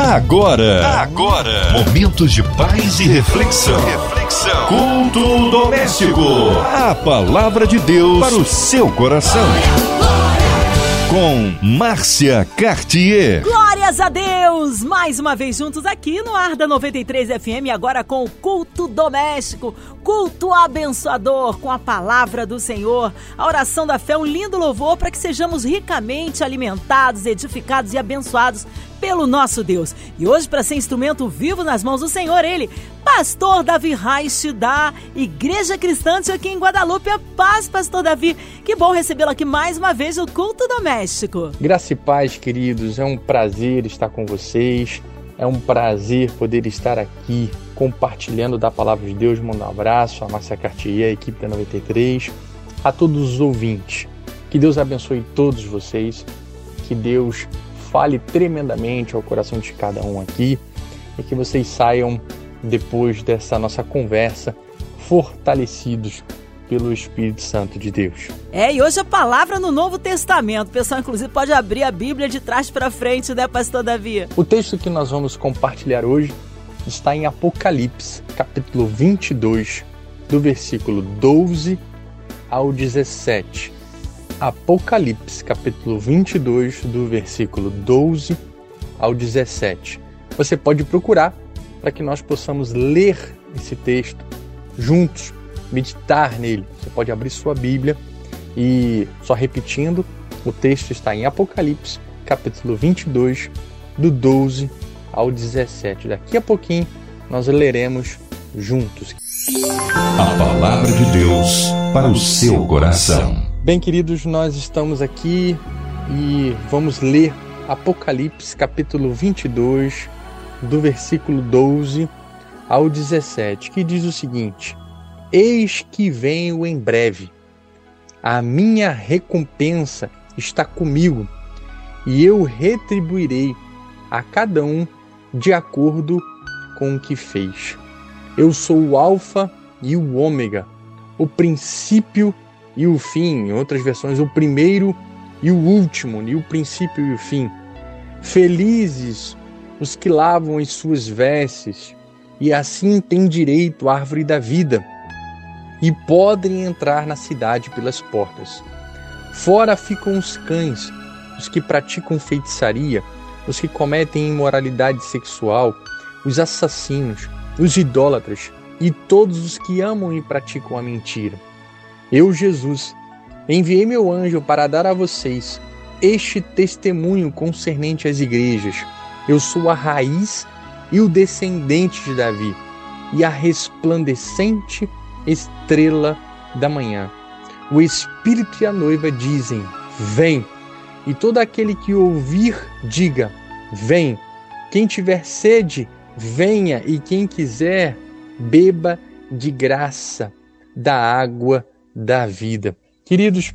Agora, agora, momentos de paz e reflexão. Reflexão. Culto doméstico. A palavra de Deus para o seu coração. Com Márcia Cartier. Glórias a Deus! Mais uma vez juntos aqui no Ar da 93 FM, agora com o culto doméstico, culto abençoador, com a palavra do Senhor, a oração da fé, um lindo louvor para que sejamos ricamente alimentados, edificados e abençoados pelo nosso Deus. E hoje, para ser instrumento vivo nas mãos do Senhor, ele, Pastor Davi Reich da Igreja Cristã aqui em Guadalupe. A paz, Pastor Davi. Que bom recebê-lo aqui mais uma vez no Culto Doméstico. Graça e paz, queridos. É um prazer estar com vocês. É um prazer poder estar aqui compartilhando da palavra de Deus. Mando um abraço a Márcia Cartier, a equipe da 93, a todos os ouvintes. Que Deus abençoe todos vocês. Que Deus fale tremendamente ao coração de cada um aqui e que vocês saiam depois dessa nossa conversa fortalecidos pelo Espírito Santo de Deus. É, e hoje a palavra no Novo Testamento. O pessoal, inclusive, pode abrir a Bíblia de trás para frente, né, Pastor Davi? O texto que nós vamos compartilhar hoje está em Apocalipse, capítulo 22, do versículo 12 ao 17. Apocalipse, capítulo 22, do versículo 12 ao 17. Você pode procurar para que nós possamos ler esse texto juntos, meditar nele. Você pode abrir sua Bíblia e, só repetindo, o texto está em Apocalipse, capítulo 22, do 12 ao 17. Daqui a pouquinho nós leremos juntos. A palavra de Deus para o seu coração. Bem, queridos, nós estamos aqui e vamos ler Apocalipse capítulo 22, do versículo 12 ao 17, que diz o seguinte: Eis que venho em breve, a minha recompensa está comigo, e eu retribuirei a cada um de acordo com o que fez. Eu sou o Alfa e o Ômega, o princípio e e o fim, em outras versões, o primeiro e o último, e o princípio e o fim. Felizes os que lavam as suas vestes, e assim têm direito à árvore da vida, e podem entrar na cidade pelas portas. Fora ficam os cães, os que praticam feitiçaria, os que cometem imoralidade sexual, os assassinos, os idólatras e todos os que amam e praticam a mentira. Eu, Jesus, enviei meu anjo para dar a vocês este testemunho concernente às igrejas. Eu sou a raiz e o descendente de Davi, e a resplandecente estrela da manhã. O Espírito e a noiva dizem: Vem. E todo aquele que ouvir, diga: Vem. Quem tiver sede, venha, e quem quiser, beba de graça da água da vida. Queridos,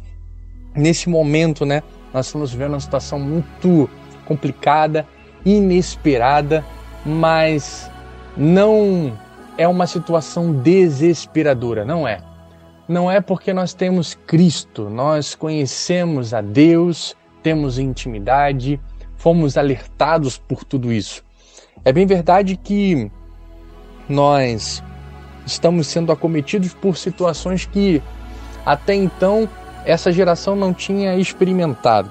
nesse momento, né, nós estamos vivendo uma situação muito complicada, inesperada, mas não é uma situação desesperadora, não é. Não é porque nós temos Cristo, nós conhecemos a Deus, temos intimidade, fomos alertados por tudo isso. É bem verdade que nós estamos sendo acometidos por situações que até então essa geração não tinha experimentado.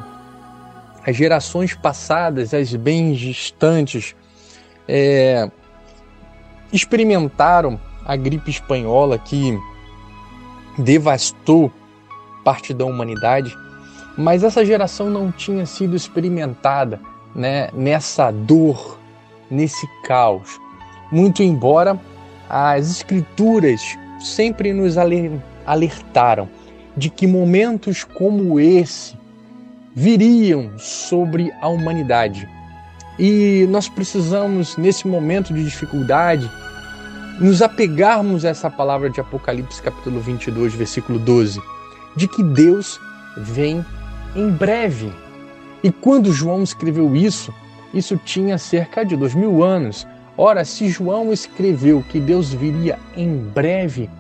As gerações passadas, as bem distantes, é, experimentaram a gripe espanhola que devastou parte da humanidade, mas essa geração não tinha sido experimentada né, nessa dor, nesse caos. Muito embora as escrituras sempre nos alertaram de que momentos como esse viriam sobre a humanidade. E nós precisamos, nesse momento de dificuldade, nos apegarmos a essa palavra de Apocalipse, capítulo 22, versículo 12, de que Deus vem em breve. E quando João escreveu isso, isso tinha cerca de dois mil anos. Ora, se João escreveu que Deus viria em breve,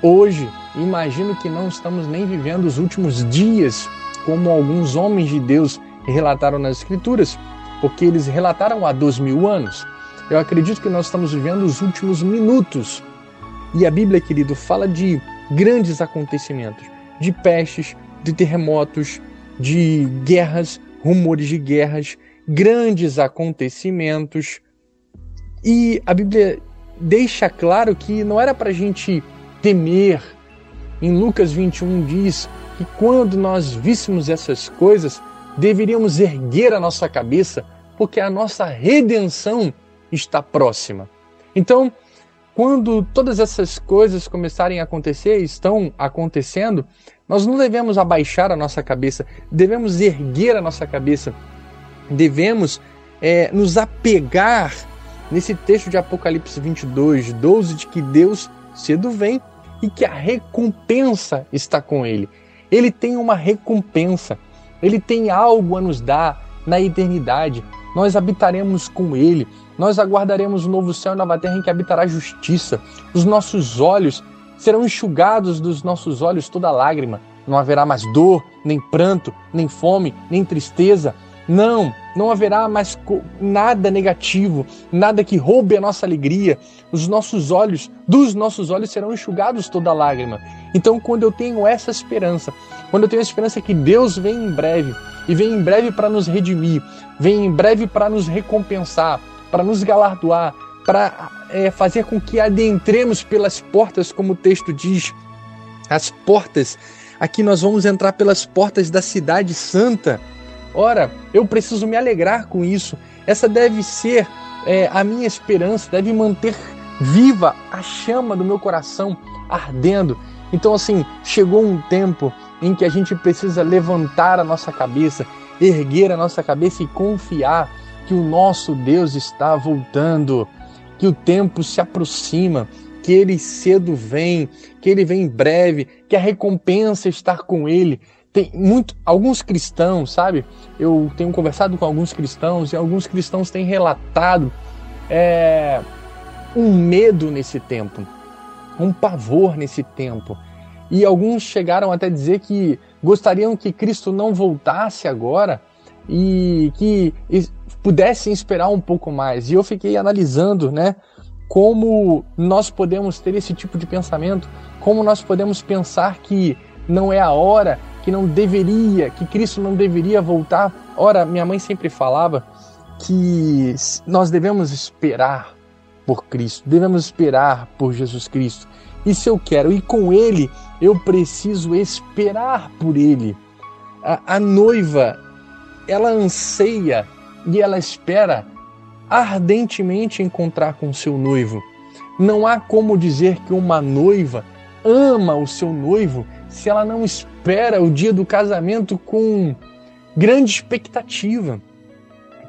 hoje imagino que não estamos nem vivendo os últimos dias como alguns homens de Deus relataram nas Escrituras. porque eles relataram há dois mil anos. Eu acredito que nós estamos vivendo os últimos minutos. E a Bíblia, querido, fala de grandes acontecimentos, de pestes, de terremotos, de guerras, rumores de guerras, grandes acontecimentos. E a Bíblia deixa claro que não era para a gente temer. Em Lucas 21 diz que quando nós víssemos essas coisas, deveríamos erguer a nossa cabeça, porque a nossa redenção está próxima. Então, quando todas essas coisas começarem a acontecer, estão acontecendo, nós não devemos abaixar a nossa cabeça, devemos erguer a nossa cabeça, devemos é, nos apegar nesse texto de Apocalipse 22, 12, de que Deus cedo vem e que a recompensa está com ele. Ele tem uma recompensa, ele tem algo a nos dar na eternidade. Nós habitaremos com ele, nós aguardaremos o novo céu e nova terra em que habitará justiça. Os nossos olhos serão enxugados dos nossos olhos toda lágrima. Não haverá mais dor, nem pranto, nem fome, nem tristeza. Não, não haverá mais nada negativo, nada que roube a nossa alegria. Os nossos olhos, dos nossos olhos serão enxugados toda lágrima. Então, quando eu tenho essa esperança, quando eu tenho a esperança que Deus vem em breve, e vem em breve para nos redimir, vem em breve para nos recompensar, para nos galardoar, para é, fazer com que adentremos pelas portas, como o texto diz, as portas. Aqui nós vamos entrar pelas portas da cidade santa. Ora, eu preciso me alegrar com isso. Essa deve ser é, a minha esperança, deve manter viva a chama do meu coração ardendo. Então, assim, chegou um tempo em que a gente precisa levantar a nossa cabeça, erguer a nossa cabeça e confiar que o nosso Deus está voltando, que o tempo se aproxima, que ele cedo vem, que ele vem em breve, que a recompensa está com ele. Tem muito, alguns cristãos, sabe? Eu tenho conversado com alguns cristãos e alguns cristãos têm relatado é, um medo nesse tempo, um pavor nesse tempo. E alguns chegaram até dizer que gostariam que Cristo não voltasse agora e que pudessem esperar um pouco mais. E eu fiquei analisando, né, como nós podemos ter esse tipo de pensamento, como nós podemos pensar que não é a hora, que não deveria, que Cristo não deveria voltar. Ora, minha mãe sempre falava que nós devemos esperar por Cristo, devemos esperar por Jesus Cristo. E se eu quero ir com Ele, eu preciso esperar por Ele. A, a noiva, ela anseia e ela espera ardentemente encontrar com seu noivo. Não há como dizer que uma noiva ama o seu noivo se ela não espera o dia do casamento com grande expectativa.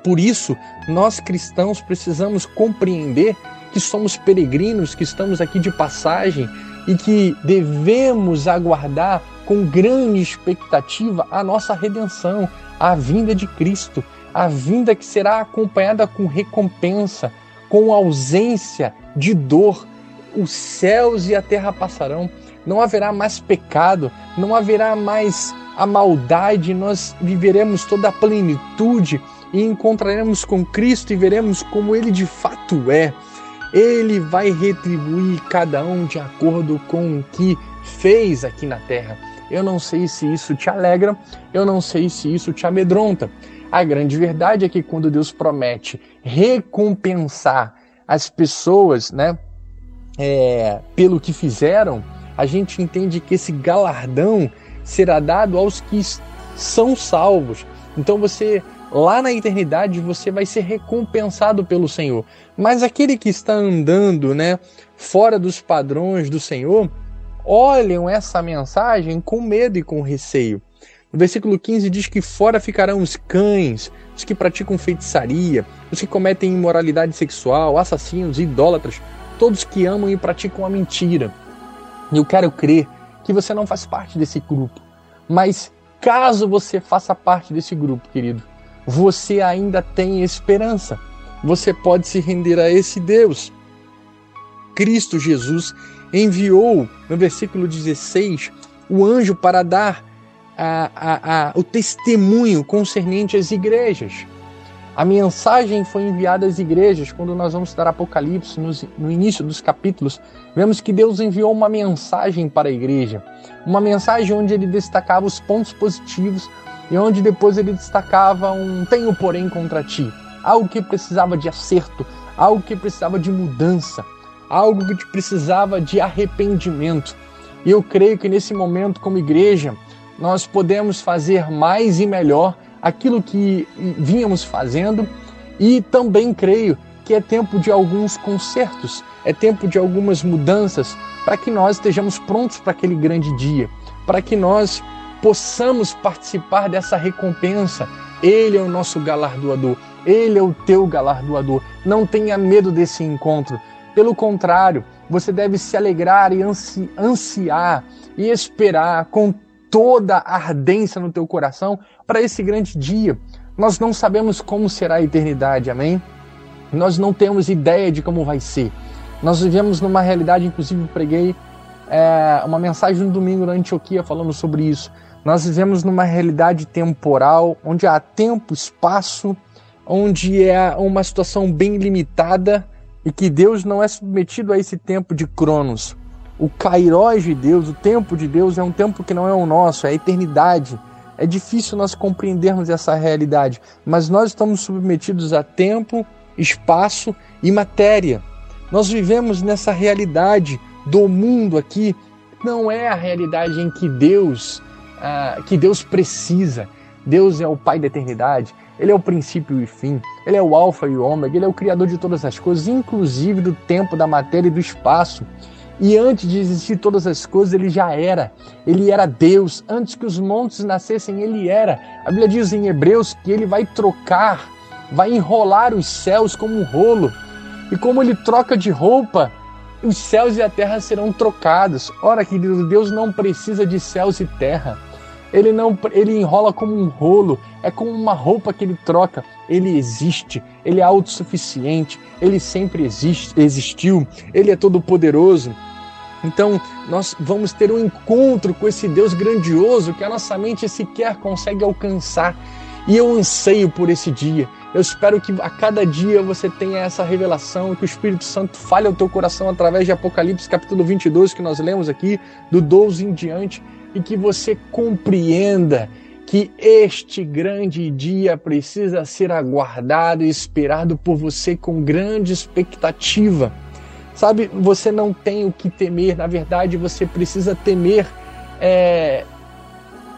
Por isso, nós cristãos precisamos compreender que somos peregrinos, que estamos aqui de passagem e que devemos aguardar com grande expectativa a nossa redenção, a vinda de Cristo a vinda que será acompanhada com recompensa, com ausência de dor. Os céus e a terra passarão, não haverá mais pecado, não haverá mais a maldade, nós viveremos toda a plenitude e encontraremos com Cristo e veremos como Ele de fato é. Ele vai retribuir cada um de acordo com o que fez aqui na terra. Eu não sei se isso te alegra, eu não sei se isso te amedronta, a grande verdade é que quando Deus promete recompensar as pessoas, né, é, pelo que fizeram, a gente entende que esse galardão será dado aos que são salvos. Então você lá na eternidade você vai ser recompensado pelo Senhor. Mas aquele que está andando, né, fora dos padrões do Senhor, olham essa mensagem com medo e com receio. No versículo 15 diz que fora ficarão os cães, os que praticam feitiçaria, os que cometem imoralidade sexual, assassinos, idólatras, todos que amam e praticam a mentira. Eu quero crer que você não faz parte desse grupo. Mas caso você faça parte desse grupo, querido, você ainda tem esperança. Você pode se render a esse Deus. Cristo Jesus enviou, no versículo 16, o anjo para dar a, a, a, o testemunho concernente às igrejas. A mensagem foi enviada às igrejas. Quando nós vamos estudar Apocalipse, no início dos capítulos, vemos que Deus enviou uma mensagem para a igreja. Uma mensagem onde ele destacava os pontos positivos e onde depois ele destacava um tenho porém contra ti. Algo que precisava de acerto, algo que precisava de mudança, algo que precisava de arrependimento. E eu creio que nesse momento, como igreja, nós podemos fazer mais e melhor aquilo que vínhamos fazendo e também creio que é tempo de alguns consertos, é tempo de algumas mudanças para que nós estejamos prontos para aquele grande dia, para que nós possamos participar dessa recompensa. Ele é o nosso galardoador, ele é o teu galardoador. Não tenha medo desse encontro. Pelo contrário, você deve se alegrar e ansi ansiar e esperar com toda a ardência no teu coração para esse grande dia. Nós não sabemos como será a eternidade, amém? Nós não temos ideia de como vai ser. Nós vivemos numa realidade, inclusive preguei é, uma mensagem no domingo na Antioquia falando sobre isso. Nós vivemos numa realidade temporal onde há tempo, espaço, onde é uma situação bem limitada e que Deus não é submetido a esse tempo de cronos o kairós de Deus, o tempo de Deus é um tempo que não é o nosso, é a eternidade. É difícil nós compreendermos essa realidade, mas nós estamos submetidos a tempo, espaço e matéria. Nós vivemos nessa realidade do mundo aqui, não é a realidade em que Deus, ah, que Deus precisa. Deus é o Pai da eternidade, Ele é o princípio e fim, Ele é o Alfa e o Ômega, Ele é o Criador de todas as coisas, inclusive do tempo, da matéria e do espaço. E antes de existir todas as coisas, ele já era. Ele era Deus. Antes que os montes nascessem, ele era. A Bíblia diz em Hebreus que ele vai trocar, vai enrolar os céus como um rolo. E como ele troca de roupa, os céus e a terra serão trocados. Ora, querido, Deus não precisa de céus e terra. Ele não, ele enrola como um rolo, é como uma roupa que ele troca. Ele existe, ele é autossuficiente, ele sempre existe, existiu, ele é todo poderoso. Então, nós vamos ter um encontro com esse Deus grandioso que a nossa mente sequer consegue alcançar. E eu anseio por esse dia. Eu espero que a cada dia você tenha essa revelação, que o Espírito Santo fale ao teu coração através de Apocalipse capítulo 22 que nós lemos aqui, do 12 em diante, e que você compreenda que este grande dia precisa ser aguardado e esperado por você com grande expectativa. Sabe, você não tem o que temer, na verdade, você precisa temer é,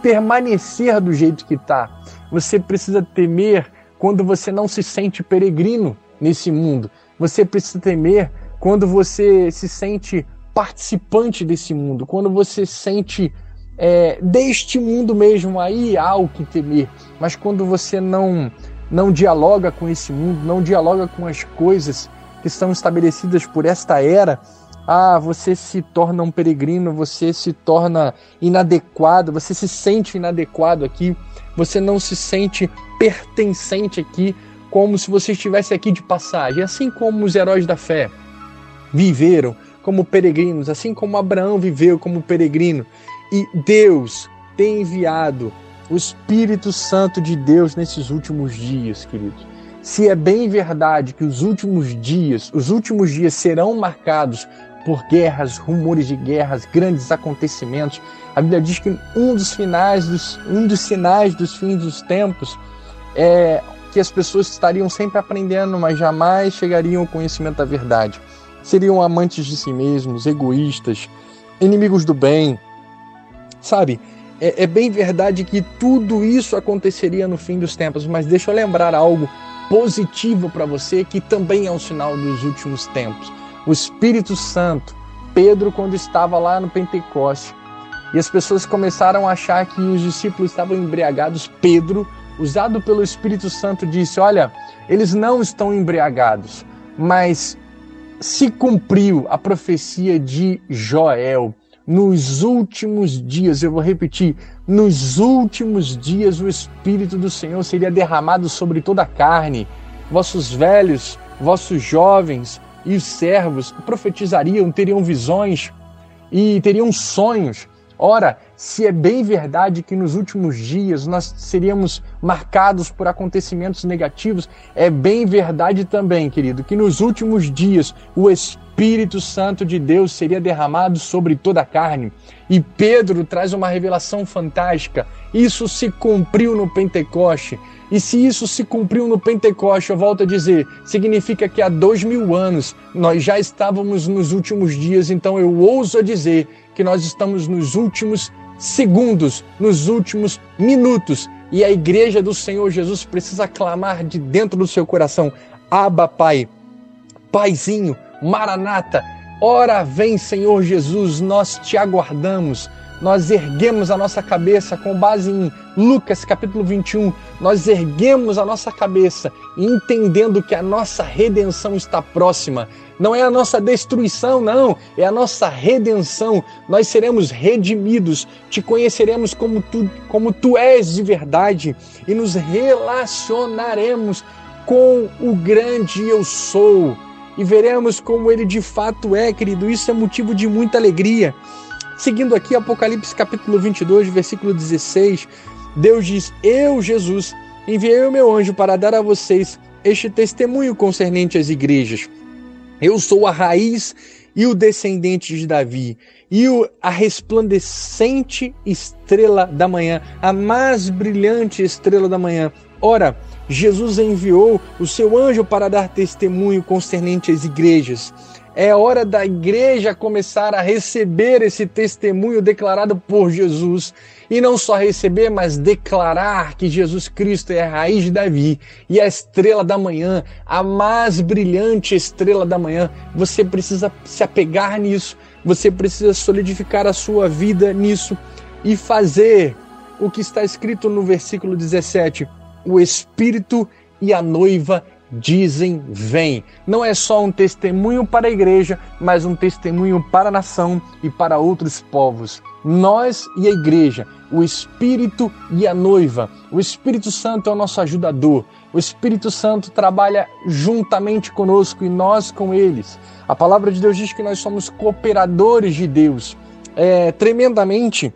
permanecer do jeito que está. Você precisa temer quando você não se sente peregrino nesse mundo. Você precisa temer quando você se sente participante desse mundo, quando você sente é, deste mundo mesmo, aí há o que temer. Mas quando você não, não dialoga com esse mundo, não dialoga com as coisas que são estabelecidas por esta era, ah, você se torna um peregrino, você se torna inadequado, você se sente inadequado aqui, você não se sente pertencente aqui, como se você estivesse aqui de passagem, assim como os heróis da fé viveram como peregrinos, assim como Abraão viveu como peregrino. E Deus tem enviado o Espírito Santo de Deus nesses últimos dias, queridos. Se é bem verdade que os últimos dias, os últimos dias serão marcados por guerras, rumores de guerras, grandes acontecimentos, a Bíblia diz que um dos finais, dos, um dos sinais dos fins dos tempos é que as pessoas estariam sempre aprendendo, mas jamais chegariam ao conhecimento da verdade. Seriam amantes de si mesmos, egoístas, inimigos do bem, Sabe? É, é bem verdade que tudo isso aconteceria no fim dos tempos, mas deixa eu lembrar algo positivo para você que também é um sinal dos últimos tempos. O Espírito Santo, Pedro, quando estava lá no Pentecoste, e as pessoas começaram a achar que os discípulos estavam embriagados, Pedro, usado pelo Espírito Santo, disse: Olha, eles não estão embriagados, mas se cumpriu a profecia de Joel nos últimos dias, eu vou repetir, nos últimos dias o Espírito do Senhor seria derramado sobre toda a carne. Vossos velhos, vossos jovens e os servos profetizariam, teriam visões e teriam sonhos. Ora, se é bem verdade que nos últimos dias nós seríamos marcados por acontecimentos negativos, é bem verdade também, querido, que nos últimos dias o Espírito Santo de Deus seria derramado sobre toda a carne. E Pedro traz uma revelação fantástica. Isso se cumpriu no Pentecoste. E se isso se cumpriu no Pentecoste, eu volto a dizer, significa que há dois mil anos nós já estávamos nos últimos dias, então eu ouso dizer que nós estamos nos últimos segundos, nos últimos minutos, e a igreja do Senhor Jesus precisa clamar de dentro do seu coração: Abba, Pai, Paizinho, Maranata, ora vem, Senhor Jesus, nós te aguardamos. Nós erguemos a nossa cabeça com base em Lucas capítulo 21, nós erguemos a nossa cabeça entendendo que a nossa redenção está próxima. Não é a nossa destruição, não, é a nossa redenção. Nós seremos redimidos, te conheceremos como tu, como tu és de verdade. E nos relacionaremos com o grande eu sou e veremos como ele de fato é, querido. Isso é motivo de muita alegria. Seguindo aqui, Apocalipse capítulo 22, versículo 16, Deus diz: Eu, Jesus, enviei o meu anjo para dar a vocês este testemunho concernente às igrejas. Eu sou a raiz e o descendente de Davi, e a resplandecente estrela da manhã, a mais brilhante estrela da manhã. Ora, Jesus enviou o seu anjo para dar testemunho concernente às igrejas. É hora da igreja começar a receber esse testemunho declarado por Jesus. E não só receber, mas declarar que Jesus Cristo é a raiz de Davi e a estrela da manhã, a mais brilhante estrela da manhã. Você precisa se apegar nisso, você precisa solidificar a sua vida nisso e fazer o que está escrito no versículo 17: o Espírito e a noiva dizem vem. Não é só um testemunho para a igreja, mas um testemunho para a nação e para outros povos. Nós e a igreja, o Espírito e a noiva. O Espírito Santo é o nosso ajudador. O Espírito Santo trabalha juntamente conosco e nós com eles. A palavra de Deus diz que nós somos cooperadores de Deus. É, tremendamente,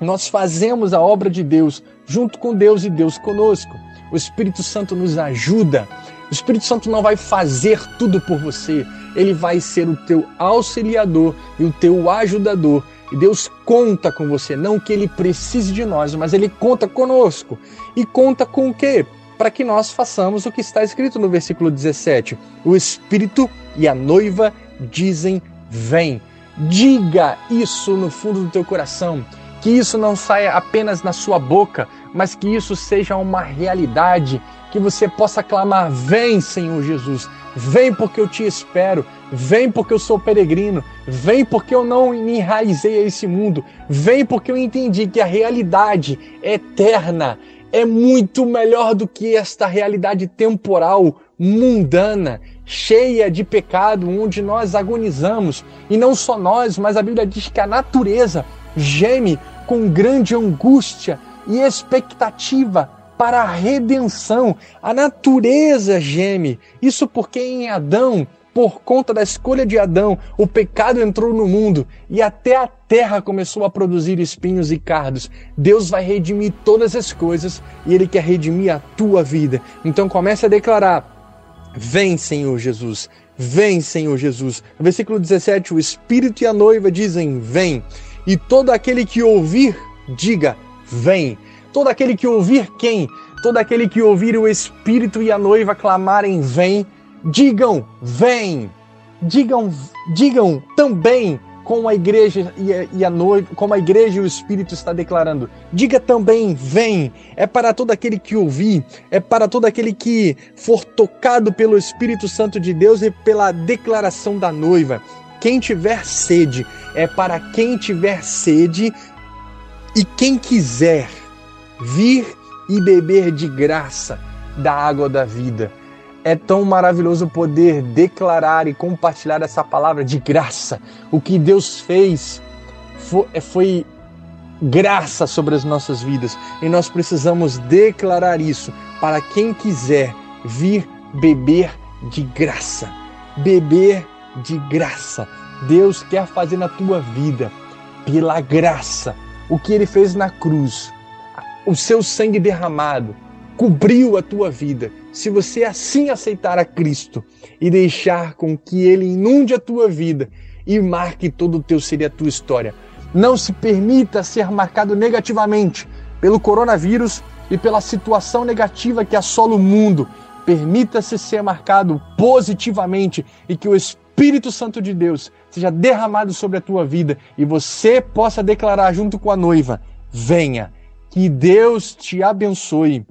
nós fazemos a obra de Deus junto com Deus e Deus conosco. O Espírito Santo nos ajuda. O Espírito Santo não vai fazer tudo por você, ele vai ser o teu auxiliador e o teu ajudador. E Deus conta com você, não que ele precise de nós, mas ele conta conosco. E conta com o quê? Para que nós façamos o que está escrito no versículo 17: O Espírito e a noiva dizem: Vem. Diga isso no fundo do teu coração que isso não saia apenas na sua boca, mas que isso seja uma realidade, que você possa clamar: Vem, Senhor Jesus, vem porque eu te espero, vem porque eu sou peregrino, vem porque eu não me enraizei a esse mundo, vem porque eu entendi que a realidade eterna é muito melhor do que esta realidade temporal, mundana, cheia de pecado, onde nós agonizamos. E não só nós, mas a Bíblia diz que a natureza geme com grande angústia e expectativa para a redenção. A natureza geme. Isso porque em Adão, por conta da escolha de Adão, o pecado entrou no mundo e até a terra começou a produzir espinhos e cardos. Deus vai redimir todas as coisas e Ele quer redimir a tua vida. Então comece a declarar: Vem, Senhor Jesus. Vem, Senhor Jesus. No versículo 17, o Espírito e a noiva dizem: Vem. E todo aquele que ouvir, diga: Vem. Todo aquele que ouvir quem? Todo aquele que ouvir o Espírito e a noiva clamarem: Vem. Digam: Vem. Digam, digam também como a igreja e a, e a noiva, como a igreja e o Espírito está declarando. Diga também, vem. É para todo aquele que ouvir, é para todo aquele que for tocado pelo Espírito Santo de Deus e pela declaração da noiva. Quem tiver sede, é para quem tiver sede e quem quiser vir e beber de graça da água da vida. É tão maravilhoso poder declarar e compartilhar essa palavra de graça. O que Deus fez foi, foi graça sobre as nossas vidas e nós precisamos declarar isso para quem quiser vir beber de graça. Beber de graça. Deus quer fazer na tua vida pela graça, o que ele fez na cruz, o seu sangue derramado, cobriu a tua vida. Se você assim aceitar a Cristo e deixar com que ele inunde a tua vida e marque todo o teu ser e a tua história, não se permita ser marcado negativamente pelo coronavírus e pela situação negativa que assola o mundo. Permita-se ser marcado positivamente e que o Espírito Santo de Deus seja derramado sobre a tua vida e você possa declarar junto com a noiva: venha, que Deus te abençoe,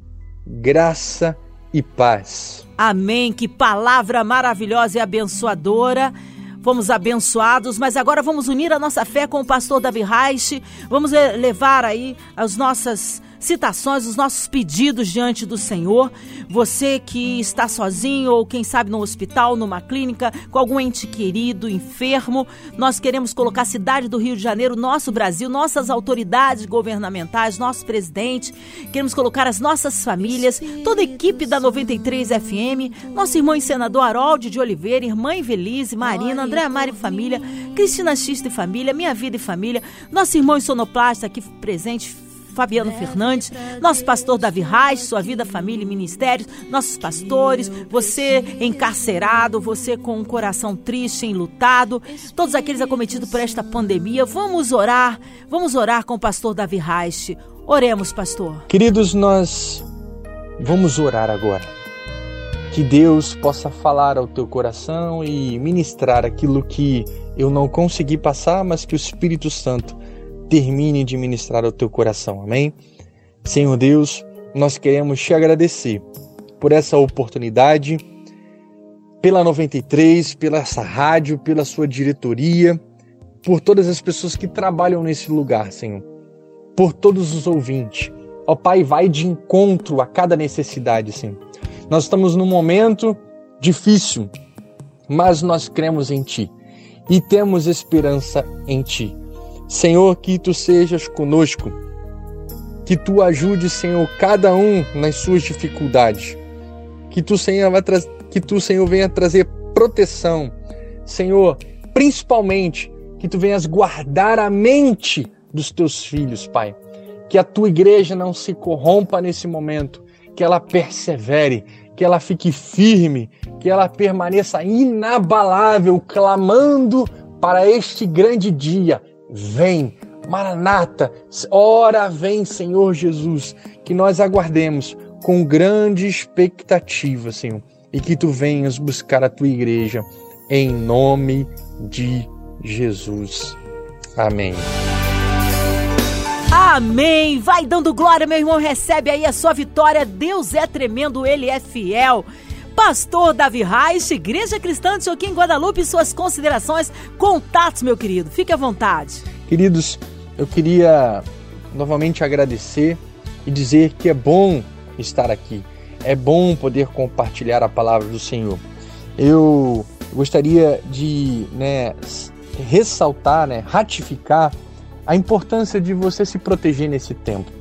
graça e paz. Amém. Que palavra maravilhosa e abençoadora. Fomos abençoados, mas agora vamos unir a nossa fé com o pastor Davi Reich. Vamos levar aí as nossas citações, os nossos pedidos diante do Senhor. Você que está sozinho ou quem sabe no hospital, numa clínica, com algum ente querido, enfermo, nós queremos colocar a cidade do Rio de Janeiro, nosso Brasil, nossas autoridades governamentais, nosso presidente, queremos colocar as nossas famílias, toda a equipe da 93 FM, nosso irmão e senador Harold de Oliveira, irmã Evelise, Marina, André Mari Família, Cristina Xista e Família, Minha Vida e Família, nosso irmão e sonoplasta aqui presente, Fabiano Fernandes, nosso pastor Davi Reis, sua vida, família e ministérios, nossos pastores, você encarcerado, você com um coração triste, enlutado, todos aqueles acometidos por esta pandemia. Vamos orar, vamos orar com o pastor Davi Reis. Oremos, pastor. Queridos, nós vamos orar agora. Que Deus possa falar ao teu coração e ministrar aquilo que eu não consegui passar, mas que o Espírito Santo termine de ministrar ao teu coração. Amém? Senhor Deus, nós queremos te agradecer por essa oportunidade, pela 93, pela essa rádio, pela sua diretoria, por todas as pessoas que trabalham nesse lugar, Senhor, por todos os ouvintes. Ó Pai, vai de encontro a cada necessidade, Senhor. Nós estamos num momento difícil, mas nós cremos em Ti e temos esperança em Ti. Senhor, que tu sejas conosco, que tu ajude, Senhor, cada um nas suas dificuldades, que tu, Senhor, vai que tu, Senhor, venha trazer proteção, Senhor, principalmente que tu venhas guardar a mente dos teus filhos, Pai. Que a tua igreja não se corrompa nesse momento, que ela persevere, que ela fique firme, que ela permaneça inabalável, clamando para este grande dia, Vem, Maranata, ora vem, Senhor Jesus, que nós aguardemos com grande expectativa, Senhor, e que tu venhas buscar a tua igreja em nome de Jesus. Amém. Amém. Vai dando glória, meu irmão. Recebe aí a sua vitória. Deus é tremendo, ele é fiel. Pastor Davi Reich, Igreja Cristã de Joaquim Guadalupe, suas considerações, contatos, meu querido. Fique à vontade. Queridos, eu queria novamente agradecer e dizer que é bom estar aqui. É bom poder compartilhar a palavra do Senhor. Eu gostaria de né, ressaltar, né, ratificar a importância de você se proteger nesse tempo,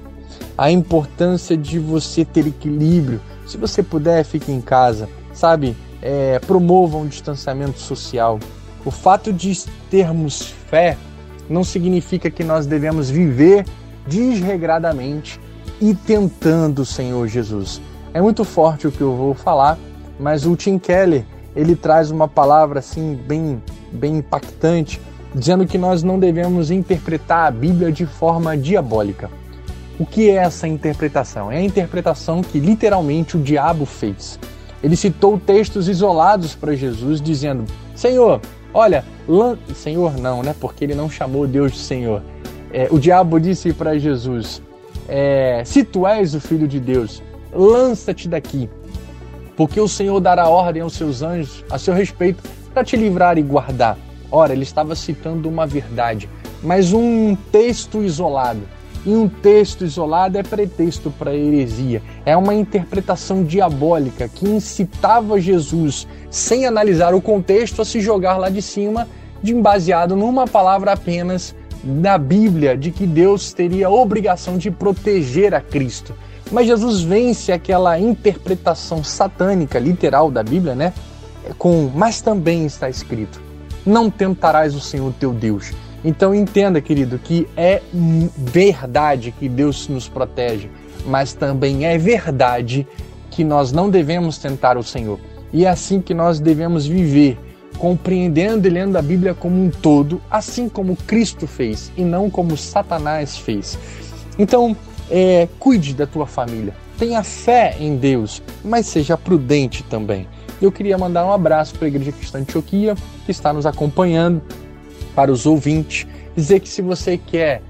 a importância de você ter equilíbrio, se você puder, fique em casa, sabe? É, promova um distanciamento social. O fato de termos fé não significa que nós devemos viver desregradamente e tentando o Senhor Jesus. É muito forte o que eu vou falar, mas o Tim Keller ele traz uma palavra assim bem, bem impactante, dizendo que nós não devemos interpretar a Bíblia de forma diabólica. O que é essa interpretação? É a interpretação que literalmente o diabo fez. Ele citou textos isolados para Jesus, dizendo: Senhor, olha, lan... Senhor não, né? Porque ele não chamou Deus de Senhor. É, o diabo disse para Jesus: é, Se tu és o filho de Deus, lança-te daqui, porque o Senhor dará ordem aos seus anjos a seu respeito para te livrar e guardar. Ora, ele estava citando uma verdade, mas um texto isolado e um texto isolado é pretexto para heresia. É uma interpretação diabólica que incitava Jesus, sem analisar o contexto, a se jogar lá de cima, de baseado numa palavra apenas da Bíblia, de que Deus teria a obrigação de proteger a Cristo. Mas Jesus vence aquela interpretação satânica, literal da Bíblia, né? Com, mas também está escrito: Não tentarás o Senhor teu Deus. Então entenda, querido, que é verdade que Deus nos protege, mas também é verdade que nós não devemos tentar o Senhor. E é assim que nós devemos viver, compreendendo e lendo a Bíblia como um todo, assim como Cristo fez e não como Satanás fez. Então, é, cuide da tua família, tenha fé em Deus, mas seja prudente também. Eu queria mandar um abraço para a Igreja Cristã Antioquia, que está nos acompanhando, para os ouvintes, dizer que se você quer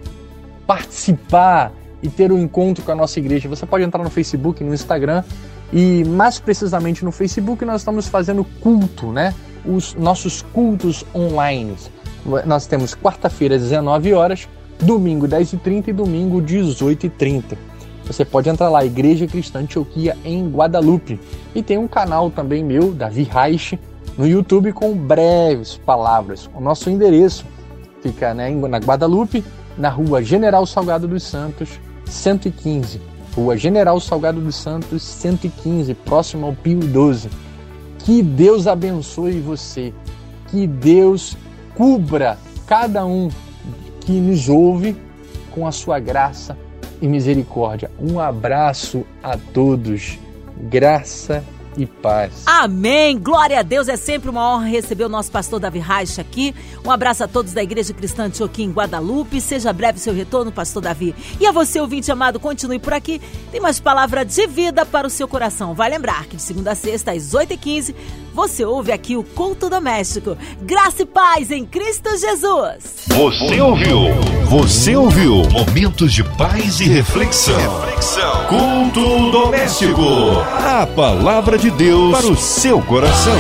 participar e ter um encontro com a nossa igreja, você pode entrar no Facebook, no Instagram e mais precisamente no Facebook nós estamos fazendo culto, né? Os nossos cultos online. Nós temos quarta-feira 19 horas, domingo 10h30 e domingo 18h30. Você pode entrar lá, Igreja Cristã Antioquia em Guadalupe. E tem um canal também meu, Davi Reich, no YouTube com breves palavras. O nosso endereço fica né, na Guadalupe, na rua General Salgado dos Santos, 115. Rua General Salgado dos Santos, 115, próximo ao Pio 12. Que Deus abençoe você. Que Deus cubra cada um que nos ouve com a sua graça e misericórdia. Um abraço a todos. Graça e paz. Amém. Glória a Deus. É sempre uma honra receber o nosso pastor Davi Reich aqui. Um abraço a todos da Igreja Cristã Antioquia em Guadalupe. Seja breve seu retorno, pastor Davi. E a você, ouvinte amado, continue por aqui. Tem mais palavra de vida para o seu coração. Vai lembrar que de segunda a sexta, às 8h15, você ouve aqui o Culto Doméstico. Graça e paz em Cristo Jesus. Você ouviu? Você ouviu? Momentos de paz e reflexão. Reflexão. Culto Doméstico. A palavra de Deus para o seu coração.